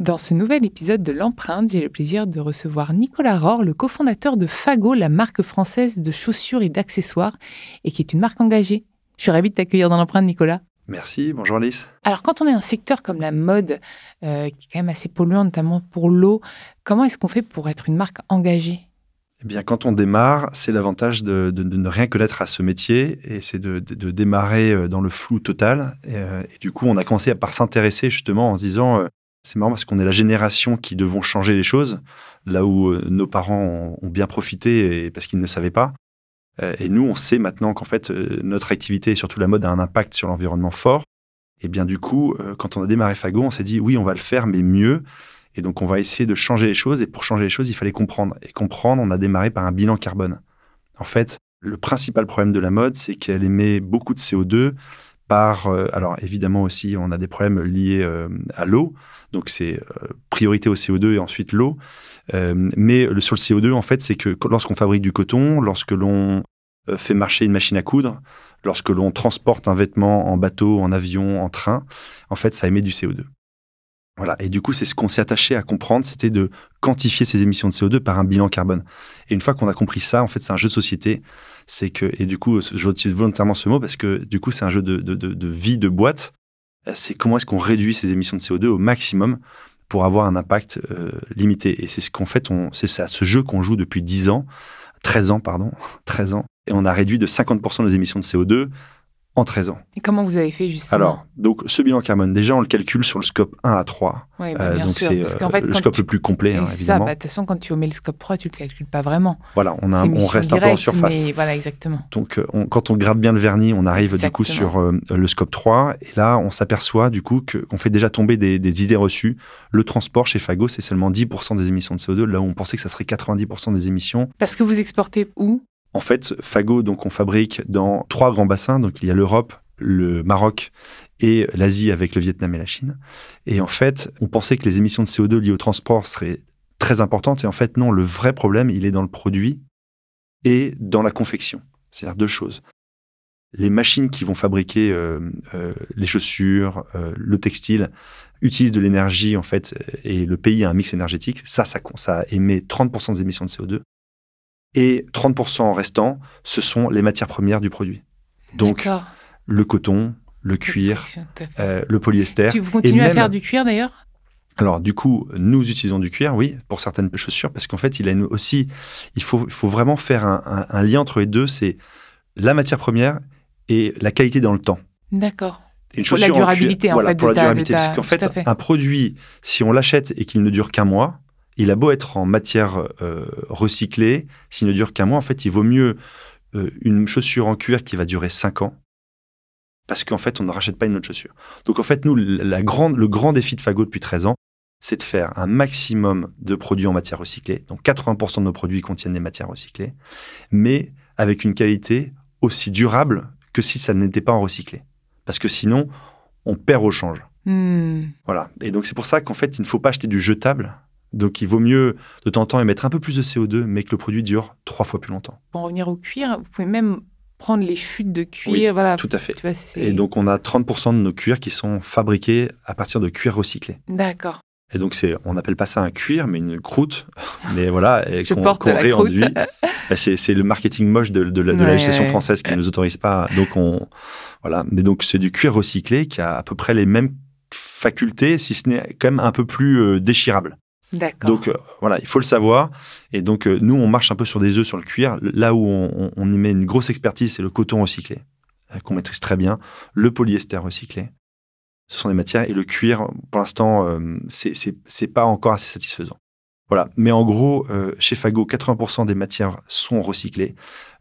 Dans ce nouvel épisode de l'empreinte, j'ai le plaisir de recevoir Nicolas Rohr, le cofondateur de Fago, la marque française de chaussures et d'accessoires, et qui est une marque engagée. Je suis ravie de t'accueillir dans l'empreinte, Nicolas. Merci, bonjour Alice. Alors, quand on est un secteur comme la mode, euh, qui est quand même assez polluant, notamment pour l'eau, comment est-ce qu'on fait pour être une marque engagée? Eh bien, quand on démarre, c'est l'avantage de, ne rien connaître à ce métier et c'est de, démarrer euh, dans le flou total. Euh, et, du coup, on a commencé par s'intéresser justement en se disant c'est marrant parce qu'on est la génération qui devons changer les choses, là où euh, nos parents ont, bien profité parce qu'ils ne savaient pas. Euh, et nous, on sait maintenant qu'en fait, euh, notre activité et surtout la mode a un impact sur l'environnement fort. Et bien du coup, quand on a démarré Fago, on s'est dit oui, on va le faire, mais mieux. Et donc, on va essayer de changer les choses. Et pour changer les choses, il fallait comprendre. Et comprendre, on a démarré par un bilan carbone. En fait, le principal problème de la mode, c'est qu'elle émet beaucoup de CO2 par, alors évidemment aussi, on a des problèmes liés à l'eau, donc c'est euh, priorité au CO2 et ensuite l'eau. Euh, mais le, sur le CO2, en fait, c'est que lorsqu'on fabrique du coton, lorsque l'on euh, fait marcher une machine à coudre, lorsque l'on transporte un vêtement en bateau, en avion, en train, en fait, ça émet du CO2. Voilà. Et du coup, c'est ce qu'on s'est attaché à comprendre, c'était de quantifier ces émissions de CO2 par un bilan carbone. Et une fois qu'on a compris ça, en fait, c'est un jeu de société. C'est que, et du coup, j'utilise volontairement ce mot parce que du coup, c'est un jeu de, vie de boîte euh, c'est comment est-ce qu'on réduit ces émissions de CO2 au maximum pour avoir un impact euh, limité. Et c'est ce qu'en fait, c'est ce jeu qu'on joue depuis 10 ans, 13 ans, pardon, 13 ans. Et on a réduit de 50% nos émissions de CO2 en 13 ans. Et comment vous avez fait justement Alors, donc ce bilan carbone, déjà on le calcule sur le scope 1 à 3. Oui, bah, euh, donc c'est euh, le scope le plus complet, hein, évidemment. Bah, de toute façon, quand tu omets le scope 3, tu ne le calcules pas vraiment. Voilà, on, a, on reste un peu en surface. voilà, exactement. Donc euh, quand on gratte bien le vernis, on arrive du coup sur le scope 3. Et là, on s'aperçoit du coup qu'on fait déjà tomber des, des, idées reçues. Le transport chez Fago, c'est seulement 10% des émissions de CO2, là où on pensait que ça serait 90% des émissions. Parce que vous exportez où? En fait, Fago, donc on fabrique dans trois grands bassins. Donc il y a l'Europe, le Maroc et l'Asie avec le Vietnam et la Chine. Et en fait, on pensait que les émissions de CO2 liées au transport seraient très importantes. Et en fait, non, le vrai problème, il est dans le produit et dans la confection. C'est-à-dire deux choses. Les machines qui vont fabriquer euh, euh, les chaussures, euh, le textile, utilisent de l'énergie, en fait, et le pays a un mix énergétique. Ça, ça, ça émet 30% des émissions de CO2. Et 30% restant, ce sont les matières premières du produit. Donc, le coton, le cuir, euh, le polyester. Tu continues à faire du cuir d'ailleurs? Alors du coup, nous utilisons du cuir, oui, pour certaines chaussures, parce qu'en fait, il a aussi, il faut, il faut vraiment faire un, lien entre les deux. C'est la matière première et la qualité dans le temps. D'accord. pour la durabilité, en fait, pour la durabilité, parce qu'en fait, un produit, si on l'achète et qu'il ne dure qu'un mois, il a beau être en matière euh, recyclée, s'il ne dure qu'un mois, en fait, il vaut mieux euh, une chaussure en cuir qui va durer cinq ans parce qu'en fait, on ne rachète pas une autre chaussure. Donc en fait, nous, la grande, le grand défi de Fago depuis 13 ans, c'est de faire un maximum de produits en matière recyclée. Donc 80% de nos produits contiennent des matières recyclées, mais avec une qualité aussi durable que si ça n'était pas en recyclé. Parce que sinon, on perd au change. Hmm. Voilà. Et donc c'est pour ça qu'en fait, il ne faut pas acheter du jetable. Donc il vaut mieux de temps en temps émettre un peu plus de CO2, mais que le produit dure trois fois plus longtemps. Pour en revenir au cuir, vous pouvez même prendre les chutes de cuir. voilà. Tout à fait. et donc, on a 30% de nos cuirs qui sont fabriqués à partir de cuir recyclé. D'accord. Et donc, c'est, on n'appelle pas ça un cuir, mais une croûte. Mais voilà, qu'on, qu'on réenduit. c'est, le marketing moche de, la, législation française qui ne nous autorise pas. Donc, on, voilà. Mais donc, c'est du cuir recyclé qui a à peu près les mêmes facultés, si ce n'est quand même un peu plus euh, déchirable. Donc euh, voilà, il faut le savoir. Et donc euh, nous, on marche un peu sur des œufs sur le cuir. Là où on, y met une grosse expertise, c'est le coton recyclé, euh, qu'on maîtrise très bien, le polyester recyclé. Ce sont des matières et le cuir, pour l'instant, c'est pas encore assez satisfaisant. Voilà. Mais en gros, chez Fago, 80% des matières sont recyclées.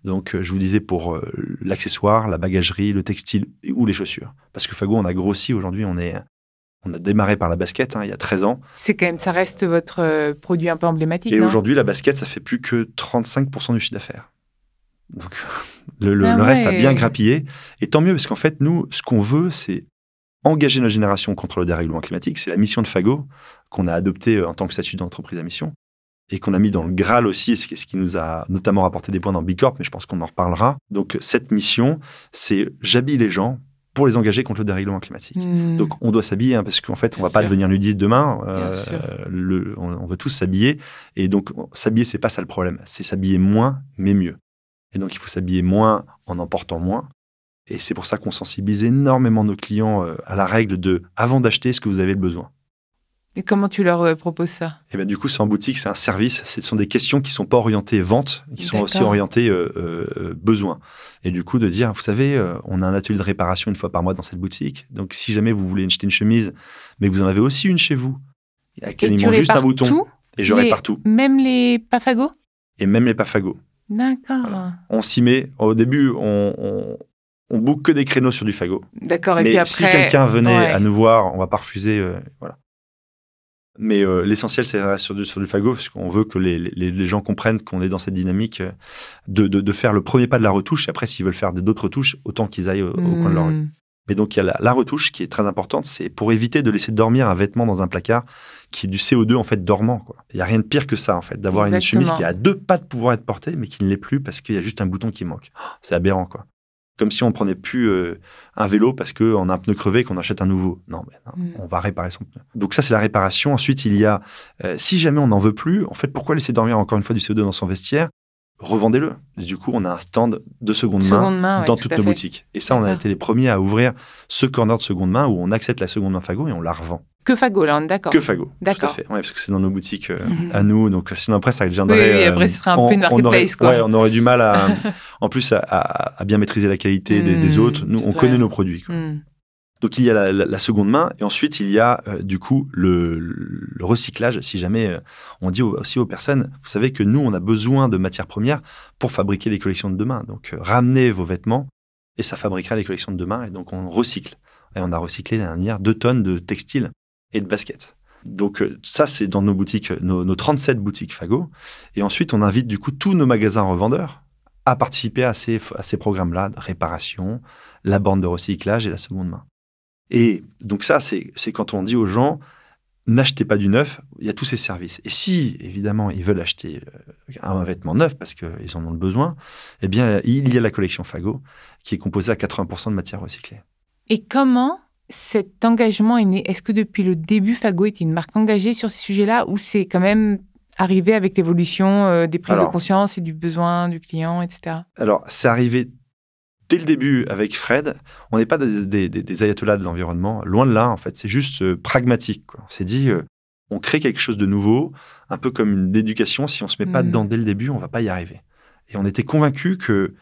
Donc, je vous disais pour l'accessoire, la bagagerie, le textile ou les chaussures. Parce que Fago, on a grossi aujourd'hui, on est On a démarré par la basket hein, il y a 13 ans. C'est quand même, ça reste votre euh, produit un peu emblématique. Et aujourd'hui, la basket, ça fait plus que 35% du chiffre d'affaires. Donc, le, Ah reste a bien grappillé. Et tant mieux, parce qu'en fait, nous, ce qu'on veut, c'est engager notre génération contre le dérèglement climatique. C'est la mission de Fago qu'on a adoptée euh, en tant que statut d'entreprise à mission et qu'on a mis dans le Graal aussi, ce qui nous a notamment rapporté des points dans Bicorp, mais je pense qu'on en reparlera. Donc, cette mission, c'est j'habille les gens pour les engager contre le dérèglement climatique. Hmm. Donc on doit s'habiller hein, parce qu'en fait on Bien va pas devenir nudiste demain. Euh, le- on, on veut tous s'habiller et donc on- s'habiller c'est pas ça le problème, c'est s'habiller moins mais mieux. Et donc il faut s'habiller moins en en portant moins. Et c'est pour ça qu'on sensibilise énormément nos clients euh, à la règle de avant d'acheter ce que vous avez le besoin. Et comment tu leur euh, proposes ça? Et bien du coup c'est en boutique, c'est un service, ce sont des questions qui sont pas orientées vente, qui sont aussi orientées euh, euh, besoin. Et du coup de dire, vous savez, euh, on a un atelier de réparation une fois par mois dans cette boutique. Donc si jamais vous voulez acheter une chemise, mais que vous en avez aussi une chez vous, il tu manque juste un bouton, tout et je répare tout. Même les pafagos Et même les pafagos. D'accord. Voilà. On s'y met. Au début, on, on, on boucle que des créneaux sur du fagot. D'accord. Et Mais puis après, si quelqu'un venait ouais. à nous voir, on va pas refuser. euh, voilà. Mais euh, l'essentiel, c'est rester sur du, sur du fagot, parce qu'on veut que les, les, les gens comprennent qu'on est dans cette dynamique euh, de, de, de faire le premier pas de la retouche. Et après, s'ils veulent faire d'autres retouches, autant qu'ils aillent au, au coin de leur rue. Hmm. Mais donc, il y a la, la retouche qui est très importante, c'est pour éviter de laisser dormir un vêtement dans un placard qui est du CO2 en fait dormant. Il n'y a rien de pire que ça, en fait, d'avoir une chemise qui a deux pas de pouvoir être portée, mais qui ne l'est plus parce qu'il y a juste un bouton qui manque. C'est aberrant, quoi. Comme si on prenait plus euh, un vélo parce qu'on a un pneu crevé et qu'on achète un nouveau. Non, Mm. on va réparer son pneu. Donc ça, c'est la réparation. Ensuite, il y a, euh, si jamais on n'en veut plus, en fait, pourquoi laisser dormir encore une fois du CO2 dans son vestiaire? Revendez-le. Du coup, on a un stand de seconde main Seconde main, ouais, dans tout toutes nos fait. boutiques. Et ça, on a D'accord. été les premiers à ouvrir ce corner de seconde main où on accepte la seconde main Fago et on la revend. Que fagot, là, on est d'accord. Que Fago. Tout à D'accord. fait. Ouais, parce que c'est dans nos boutiques euh, Mhm. à nous. Donc sinon après, ça deviendrait. Oui, oui, euh, après, ce serait un on- peu une marketplace, quoi. Ouais, on aurait du mal à, en plus, à, à- à bien maîtriser la qualité des, des Mhm, autres. Nous, on vrai. connaît nos produits. quoi. Hmm. Donc il y a la, seconde main et ensuite il y a euh, du coup le, recyclage. Si jamais euh, on dit au- aussi aux personnes, vous savez que nous on a besoin de matières premières pour fabriquer les collections de demain. Donc euh, ramenez vos vêtements et ça fabriquera les collections de demain et donc on recycle. Et on a recyclé l'année dernière 2 tonnes de textiles et de baskets. Donc ça c'est dans nos boutiques, nos, nos 37 boutiques Fago. Et ensuite on invite du coup tous nos magasins revendeurs à participer à ces, à ces programmes-là réparation, la bande de recyclage et la seconde main. Et donc ça, c'est quand on dit aux gens, n'achetez pas du neuf, il y a tous ces services. Et si, évidemment, ils veulent acheter euh, un vêtement neuf parce qu'ils en ont le besoin, eh bien, il y a la collection Fago qui est composée à 80% de matière recyclée. Et comment cet engagement est né? Est-ce que depuis le début, Fago était une marque engagée sur ces sujets-là ou c'est quand même arrivé avec l'évolution euh, des prises Alors- de conscience et du besoin du client, etc. Alors, c'est arrivé dès le début avec Fred. On n'est pas des, des- des- des ayatollahs de l'environnement, loin de là, en fait. C'est juste euh, pragmatique. quoi. On s'est dit, euh, on crée quelque chose de nouveau, un peu comme une éducation. Si on se met pas Mhm. dedans dès le début, on va pas y arriver. Et on était convaincus que,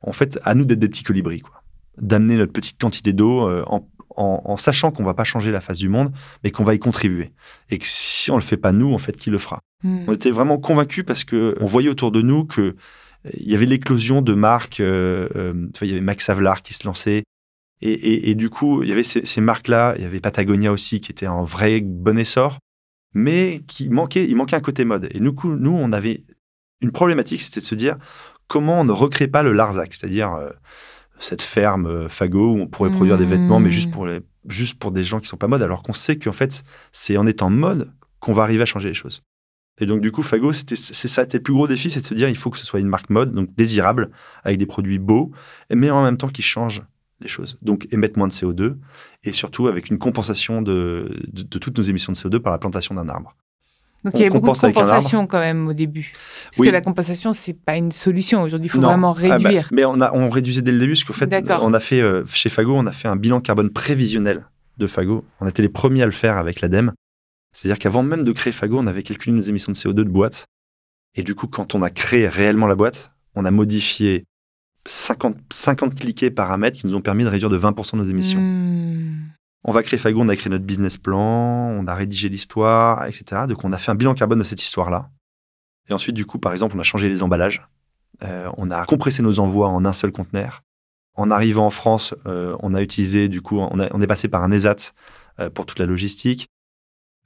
en fait, à nous d'être des petits colibris, quoi. D'amener notre petite quantité d'eau euh, en, en- en sachant qu'on va pas changer la face du monde, mais qu'on va y contribuer. Et que si on le fait pas nous, en fait, qui le fera? Hmm. on était vraiment convaincus parce que on voyait autour de nous que il y avait l'éclosion de marques. euh, euh, il y avait Max Havelaar qui se lançait. Et, et- et du coup, il y avait ces, ces marques-là. Il y avait Patagonia aussi qui était en vrai bon essor, mais qui manquait, il manquait un côté mode. Et nous, coup, nous on avait une problématique, c'était de se dire comment on ne recrée pas le Larzac, c'est-à-dire euh, cette ferme euh, Fago où on pourrait produire des vêtements, mais juste pour, les, juste pour des gens qui sont pas mode, alors qu'on sait qu'en fait, c'est en étant mode qu'on va arriver à changer les choses. Et donc, du coup, Fago, c'était, c'est ça, c'était le plus gros défi, c'est de se dire, il faut que ce soit une marque mode, donc désirable, avec des produits beaux, mais en même temps qui changent les choses. Donc, émettre moins de CO2, et surtout avec une compensation de, de, de toutes nos émissions de CO2 par la plantation d'un arbre. Donc il y a beaucoup de compensation quand même au début. Parce Oui. que la compensation, c'est pas une solution. Aujourd'hui, il faut Non. vraiment Ah bah, réduire. mais on, a, on réduisait dès le début, parce qu'en fait, on a fait, euh, chez Fago, on a fait un bilan carbone prévisionnel de Fago. On était les premiers à le faire avec l'ADEME. C'est-à-dire qu'avant même de créer Fago, on avait calculé nos émissions de CO2 de boîte. Et du coup, quand on a créé réellement la boîte, on a modifié 50, 50 cliquets paramètres qui nous ont permis de réduire de 20% nos émissions. Hmm. On va créer Fago, on a créé notre business plan, on a rédigé l'histoire, etc. Donc on a fait un bilan carbone de cette histoire-là. Et ensuite, du coup, par exemple, on a changé les emballages. Euh, on a compressé nos envois en un seul conteneur. En arrivant en France, euh, on a utilisé, du coup, on, a- on est passé par un ESAT euh, pour toute la logistique.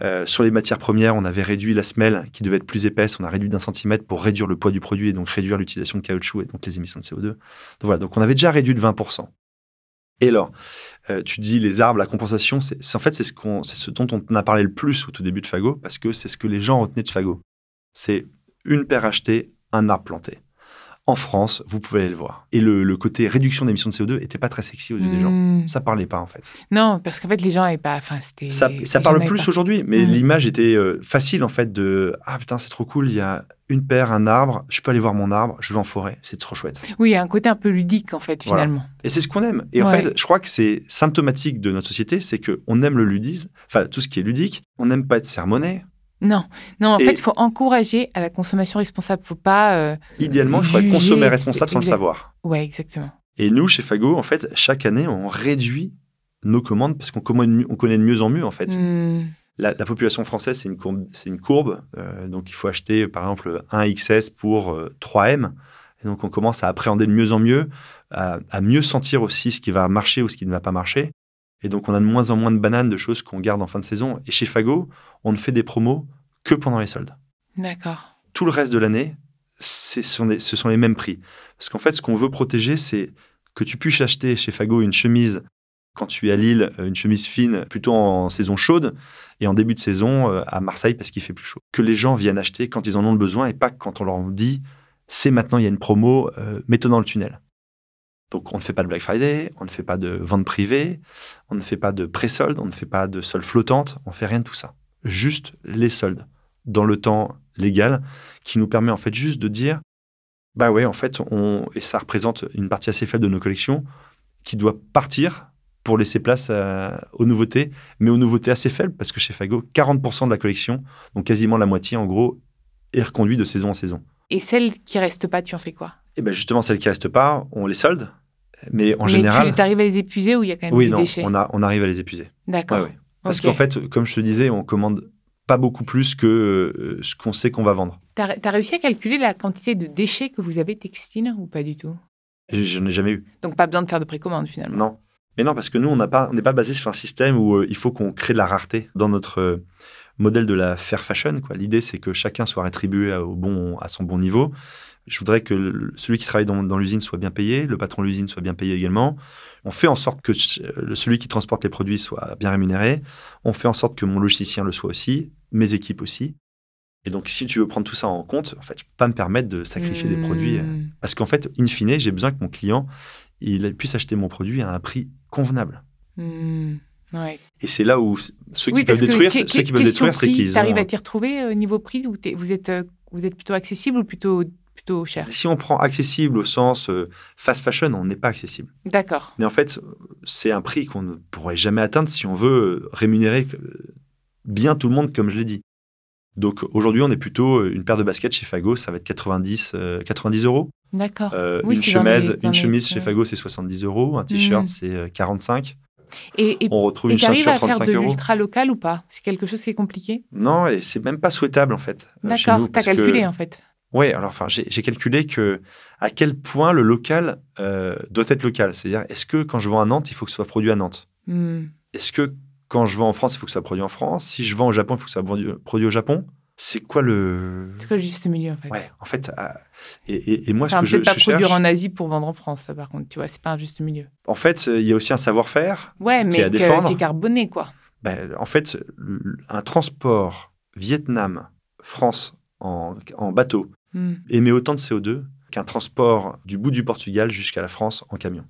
Euh, sur les matières premières, on avait réduit la semelle qui devait être plus épaisse, on a réduit d'un centimètre pour réduire le poids du produit et donc réduire l'utilisation de caoutchouc et donc les émissions de CO2. Donc voilà, donc on avait déjà réduit de 20%. Et alors, euh, tu dis les arbres, la compensation, c'est en fait c'est ce, ce dont on a parlé le plus au tout début de Fago parce que c'est ce que les gens retenaient de Fago. C'est une paire achetée, un arbre planté en France, vous pouvez aller le voir. Et le, côté réduction d'émissions de CO2 était pas très sexy aux yeux des gens. Hmm. Ça parlait pas en fait. Non, parce qu'en fait les gens n'avaient pas. Enfin, c'était. Ça, ça parle plus aujourd'hui, mais hmm. l'image était euh, facile en fait de ah putain c'est trop cool, il y a une paire, un arbre, je peux aller voir mon arbre, je vais en forêt, c'est trop chouette. Oui, il y a un côté un peu ludique en fait finalement. Et c'est ce qu'on aime. Et en fait, je crois que c'est symptomatique de notre société, c'est que on aime le ludisme, enfin tout ce qui est ludique, on n'aime pas être sermonné, non, non. En fait, il faut encourager à la consommation responsable. Faut pas. Euh, Idéalement, il faudrait consommer responsable sans le savoir. Ouais, exactement. Et nous, chez Fago, en fait, chaque année, on réduit nos commandes parce qu'on on connaît de mieux en mieux, en fait. Hmm. La, population française, c'est une courbe. C'est une courbe euh, donc, il faut acheter, par exemple, un XS pour 3M. Euh, et donc, on commence à appréhender de mieux en mieux, à, à mieux sentir aussi ce qui va marcher ou ce qui ne va pas marcher. Et donc, on a de moins en moins de bananes, de choses qu'on garde en fin de saison. Et chez Fago, on ne fait des promos que pendant les soldes. D'accord. Tout le reste de l'année, ce sont, les, mêmes prix. Parce qu'en fait, ce qu'on veut protéger, c'est que tu puisses acheter chez Fago une chemise quand tu es à Lille, une chemise fine, plutôt en saison chaude, et en début de saison euh, à Marseille parce qu'il fait plus chaud. Que les gens viennent acheter quand ils en ont le besoin et pas quand on leur dit c'est maintenant, il y a une promo, euh, mets-toi dans le tunnel. Donc, on ne fait pas de Black Friday, on ne fait pas de vente privée, on ne fait pas de pré-solde, on ne fait pas de solde flottante, on fait rien de tout ça. Juste les soldes dans le temps légal qui nous permet en fait juste de dire bah ouais, en fait, on, et ça représente une partie assez faible de nos collections qui doit partir pour laisser place aux nouveautés, mais aux nouveautés assez faibles parce que chez Fago, 40% de la collection, donc quasiment la moitié en gros, est reconduite de saison en saison. Et celles qui restent pas, tu en fais quoi? Et eh ben justement, celles qui restent pas, on les solde. Mais en général. Tu arrives à les épuiser ou il y a quand même oui, des non, déchets on, a, on arrive à les épuiser. D'accord. Parce qu'en fait, comme je te disais, on commande pas beaucoup plus que euh, ce qu'on sait qu'on va vendre. Tu as, réussi à calculer la quantité de déchets que vous avez textiles ou pas du tout? Je, n'ai jamais eu. Donc pas besoin de faire de précommande finalement Non. Mais non, parce que nous, on n'est pas, pas basé sur un système où euh, il faut qu'on crée de la rareté dans notre euh, modèle de la fair fashion. L'idée, c'est que chacun soit rétribué au bon, à son bon niveau. Je voudrais que celui qui travaille dans, l'usine soit bien payé, le patron de l'usine soit bien payé également. On fait en sorte que celui qui transporte les produits soit bien rémunéré. On fait en sorte que mon logisticien le soit aussi, mes équipes aussi. Et donc, si tu veux prendre tout ça en compte, en fait, je peux pas me permettre de sacrifier des produits. Euh, mmh. Parce qu'en fait, in fine, j'ai besoin que mon client il puisse acheter mon produit à un prix convenable. Mmh. Et c'est là où ceux qui peuvent détruire, ceux qui peuvent détruire, c'est qu'ils. Tu arrives à t'y retrouver au niveau prix ou vous êtes, euh, vous êtes plutôt accessible ou plutôt cher. Si on prend accessible au sens euh, fast fashion, on n'est pas accessible. D'accord. Mais en fait, c'est un prix qu'on ne pourrait jamais atteindre si on veut euh, rémunérer bien tout le monde, comme je l'ai dit. Donc aujourd'hui, on est plutôt euh, une paire de baskets chez Fago, ça va être 90, 90 euros. D'accord. une chemise, une chemise chez Fago, c'est 70 euros. Un t-shirt, mmh. c'est 45. Et, on retrouve une chaussure 35 euros. faire de l'ultra local ou pas? C'est quelque chose qui est compliqué? Non, et c'est même pas souhaitable en fait. D'accord, tu as calculé en fait. Oui, alors enfin, j'ai calculé que à quel point le local euh, doit être local. C'est-à-dire, est-ce que quand je vends à Nantes, il faut que ce soit produit à Nantes? Hmm. Est-ce que quand je vends en France, il faut que ce soit produit en France? Si je vends au Japon, il faut que ce soit produit au Japon? C'est quoi le. C'est quoi le juste milieu, en fait? Ouais, en fait. Euh, et, et, moi, ce que je, pas produire en Asie pour vendre en France, ça, par contre, tu vois, c'est pas un juste milieu. En fait, il y a aussi un savoir-faire ouais, mais qui, à défendre. qui est carboné, quoi. Ben, en fait, un transport Vietnam-France en, en, bateau Hmm. émet autant de CO2 qu'un transport du bout du Portugal jusqu'à la France en camion.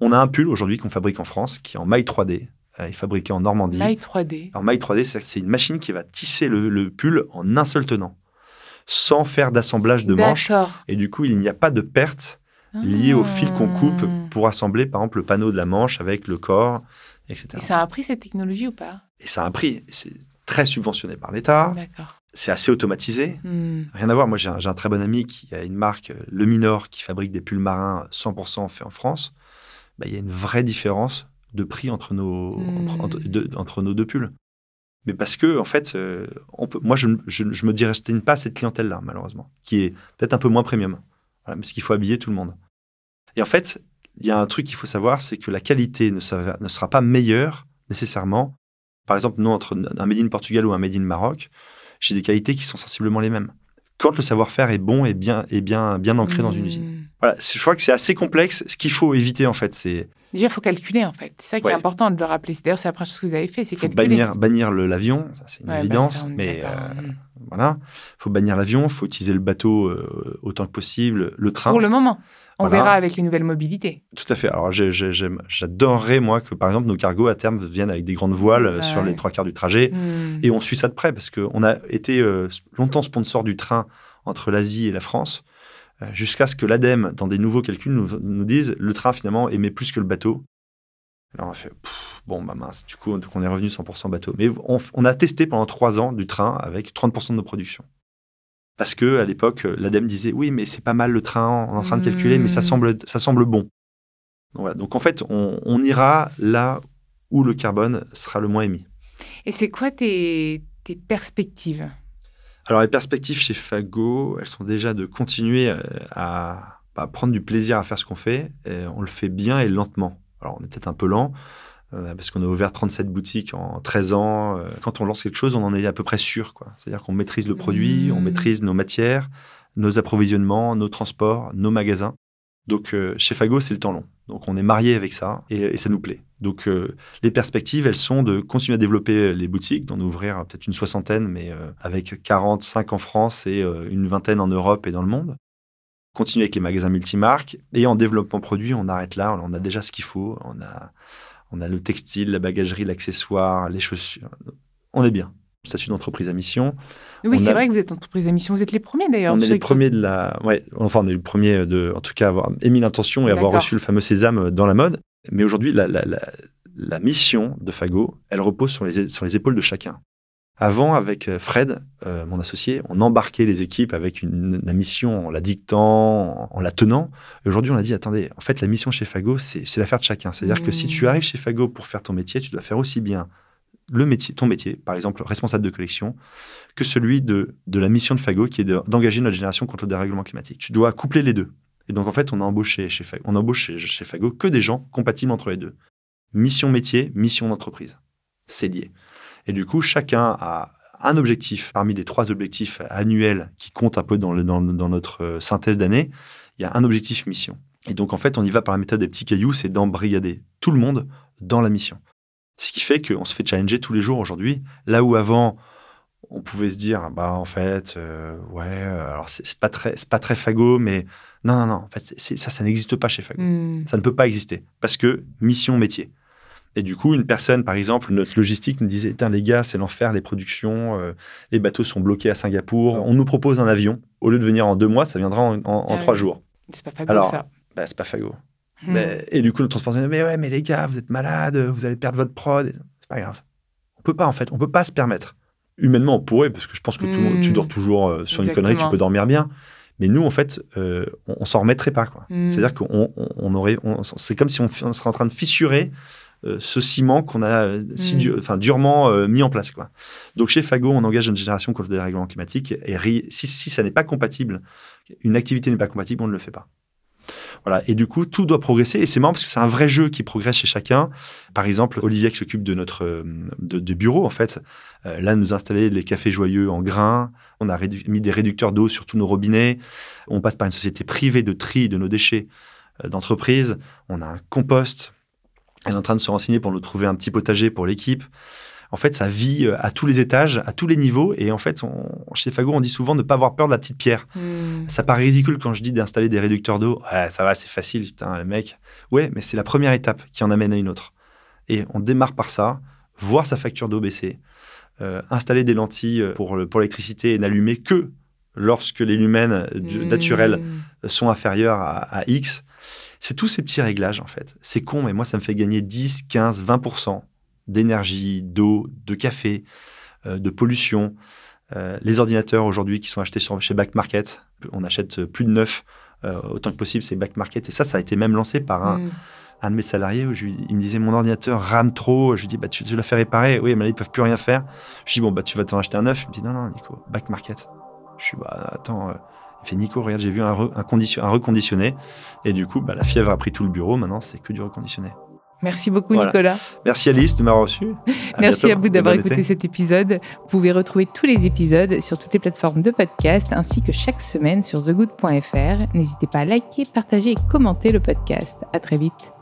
On a un pull aujourd'hui qu'on fabrique en France qui est en maille 3D. Euh, il est fabriqué en Normandie. Maille 3D. En maille 3D, c'est une machine qui va tisser le, pull en un seul tenant, sans faire d'assemblage de manches. Et du coup, il n'y a pas de perte liée au fil qu'on coupe ah. pour assembler, par exemple, le panneau de la manche avec le corps, etc. Et ça a un prix cette technologie ou pas? Et ça a un prix. C'est très subventionné par l'État. D'accord c'est assez automatisé. Hmm. Rien à voir. Moi, j'ai un, très bon ami qui a une marque, euh, Le Minor, qui fabrique des pulls marins 100% faits en France. Bah, il y a une vraie différence de prix entre nos, hmm. entre, nos deux pulls. Mais parce que, en fait, euh, on peut, moi, je, je, je me destine pas à cette clientèle-là, malheureusement, qui est peut-être un peu moins premium. Voilà, parce qu'il faut habiller tout le monde. Et en fait, il y a un truc qu'il faut savoir, c'est que la qualité ne, ne sera pas meilleure nécessairement Par exemple, nous, entre un Made in Portugal ou un Made in Maroc, j'ai des qualités qui sont sensiblement les mêmes. Quand le savoir-faire est bon et bien, et bien, bien ancré dans une usine. Hmm. Voilà, je crois que c'est assez complexe. Ce qu'il faut éviter, en fait, c'est Déjà, il faut calculer, en fait. C'est ça qui Ouais. est important de le rappeler. D'ailleurs, c'est la première chose que vous avez fait, c'est calculer. bannir, bannir l'avion, ça c'est une Ouais, bah, évidence, ça, mais euh. Voilà, faut bannir l'avion, faut utiliser le bateau euh, autant que possible, le train. Pour le moment. On Voilà. verra avec les nouvelles mobilités. Tout à fait. Alors j'adorerais moi que par exemple nos cargos à terme viennent avec des grandes voiles euh, sur les trois quarts du trajet, Hmm. et on suit ça de près parce qu'on a été euh, longtemps sponsor du train entre l'Asie et la France. Jusqu'à ce que l'ADEME, dans des nouveaux calculs, nous, nous dise le train finalement émet plus que le bateau. Alors on a fait pff, bon bah mince, du coup on est revenu 100% bateau. Mais on, on a testé pendant trois ans du train avec 30% de nos productions. Parce que à l'époque l'ADEME disait oui mais c'est pas mal le train, on est en train de calculer mais ça Mm. semble ça semble bon. Donc, voilà. donc en fait on, on ira là où le carbone sera le moins émis. Et c'est quoi tes, tes perspectives? Alors les perspectives chez Fago, elles sont déjà de continuer euh, à, à prendre du plaisir à faire ce qu'on fait. Et on le fait bien et lentement. Alors on est peut-être un peu lent euh, parce qu'on a ouvert 37 boutiques en 13 ans. Euh, Quand on lance quelque chose, on en est à peu près sûr. quoi. C'est-à-dire qu'on maîtrise le produit, on Mhm. maîtrise nos matières, nos approvisionnements, nos transports, nos magasins. Donc euh, chez Fago, c'est le temps long. Donc on est marié avec ça et, et ça nous plaît. Donc euh, les perspectives, elles sont de continuer à développer les boutiques, d'en ouvrir peut-être une soixantaine, mais avec 45 en France et une vingtaine en Europe et dans le monde. Continuer avec les magasins multimarques. Et en développement produit, on arrête là. On a déjà ce qu'il faut. On a, on a le textile, la bagagerie, l'accessoire, les chaussures. On est bien. Statut d'entreprise à mission. Oui, c'est a- vrai que vous êtes entreprise à mission. Vous êtes les premiers d'ailleurs. On est les qui- premiers de la. Ouais, enfin, on est les premiers de, en tout cas, avoir émis l'intention et avoir reçu le fameux sésame dans la mode. Mais aujourd'hui, la, la, la, la mission de Fago, elle repose sur les, sur les épaules de chacun. Avant, avec euh, Fred, euh, mon associé, on embarquait les équipes avec une, la mission en la dictant, en, en la tenant. Aujourd'hui, on a dit attendez, en fait, la mission chez Fago, c'est l'affaire de chacun. C'est-à-dire que si tu Mmh. arrives chez Fago pour faire ton métier, tu dois faire aussi bien le métier, ton métier, par exemple responsable de collection, que celui de, de la mission de Fago, qui est de- d'engager notre génération contre le dérèglement climatique. Tu dois coupler les deux. Et donc, en fait, on a embauché chez Fago, on embauche chez, chez Fago que des gens compatibles entre les deux. Mission métier, mission d'entreprise. C'est lié. Et du coup, chacun a un objectif parmi les trois objectifs annuels qui comptent un peu dans, le- dans, dans notre euh, synthèse d'année. Il y a un objectif mission. Et donc, en fait, on y va par la méthode des petits cailloux, c'est d'embrigader tout le monde dans la mission. Ce qui fait qu'on se fait challenger tous les jours aujourd'hui. Là où avant, on pouvait se dire, bah en fait, euh, ouais, euh, alors c'est pas très, pas très fago, mais non, non, non, en fait, ça, ça n'existe pas chez Fago. Hmm. Ça ne peut pas exister parce que mission métier. Et du coup, une personne, par exemple, notre logistique nous disait, Tiens, les gars, c'est l'enfer, les productions, euh, les bateaux sont bloqués à Singapour. On nous propose un avion. Au lieu de venir en deux mois, ça viendra en, en- en Ah trois oui. jours. C'est pas Fago, Alors, ça. Bah, c'est pas Fago. Hmm. Mais- et du coup, le transporteur dit, mais ouais, mais les gars, vous êtes malades, vous allez perdre votre prod. C'est pas grave. On peut pas, en fait, on peut pas se permettre. Humainement, on pourrait, parce que je pense que tout tu Mm. dors toujours euh, sur une connerie, tu peux dormir bien. Mais nous, en fait, euh, on, on s'en remettrait pas. quoi. Mm. C'est-à-dire qu'on on, on aurait, on- c'est comme si on, serait en train de fissurer ce ciment qu'on a euh, si Mm. durement euh, mis en place. Quoi. Donc chez Fago, on engage une génération contre le dérèglement climatique. Et ri- si, si ça n'est pas compatible, une activité n'est pas compatible, on ne le fait pas. Voilà. Et du coup, tout doit progresser. Et c'est marrant parce que c'est un vrai jeu qui progresse chez chacun. Par exemple, Olivier qui s'occupe de notre euh, de, de bureau, en fait, euh, là, nous a installé les cafés joyeux en grains. On a mis des réducteurs d'eau sur tous nos robinets. On passe par une société privée de tri de nos déchets euh, d'entreprise. On a un compost. Elle est en train de se renseigner pour nous trouver un petit potager pour l'équipe. En fait, ça vit euh, à tous les étages, à tous les niveaux. Et en fait, on- chez Fago, on dit souvent de ne pas avoir peur de la petite pierre. Hmm. Ça paraît ridicule quand je dis d'installer des réducteurs d'eau. Ouais, ça va, c'est facile, putain, le mec. Ouais, mais c'est la première étape qui en amène à une autre. Et on démarre par ça, voir sa facture d'eau baisser, euh, installer des lentilles pour, le- pour l'électricité et n'allumer que lorsque les lumens Hmm. naturels sont inférieurs à, à X. C'est tous ces petits réglages, en fait. C'est con, mais moi, ça me fait gagner 10, 15, 20% d'énergie, d'eau, de café, euh, de pollution. Euh, les ordinateurs aujourd'hui qui sont achetés sur, chez Back Market, on achète plus de neuf, euh, autant que possible, c'est Back Market. Et ça, ça a été même lancé par un, un de mes salariés où je il me disait mon ordinateur rame trop. Je lui dis bah tu, tu l'as fait réparer. Oui, mais là ils peuvent plus rien faire. Je lui dis bon bah tu vas t'en acheter un neuf. Il me dit non non Nico, back market. Je suis bah attends. Fait Nico regarde j'ai vu un, re- un, condition- un reconditionné et du coup bah la fièvre a pris tout le bureau. Maintenant c'est que du reconditionné. Merci beaucoup, Nicolas. Merci, Alice, de m'avoir reçu. Merci à vous d'avoir écouté cet épisode. Vous pouvez retrouver tous les épisodes sur toutes les plateformes de podcast ainsi que chaque semaine sur thegood.fr. N'hésitez pas à liker, partager et commenter le podcast. À très vite.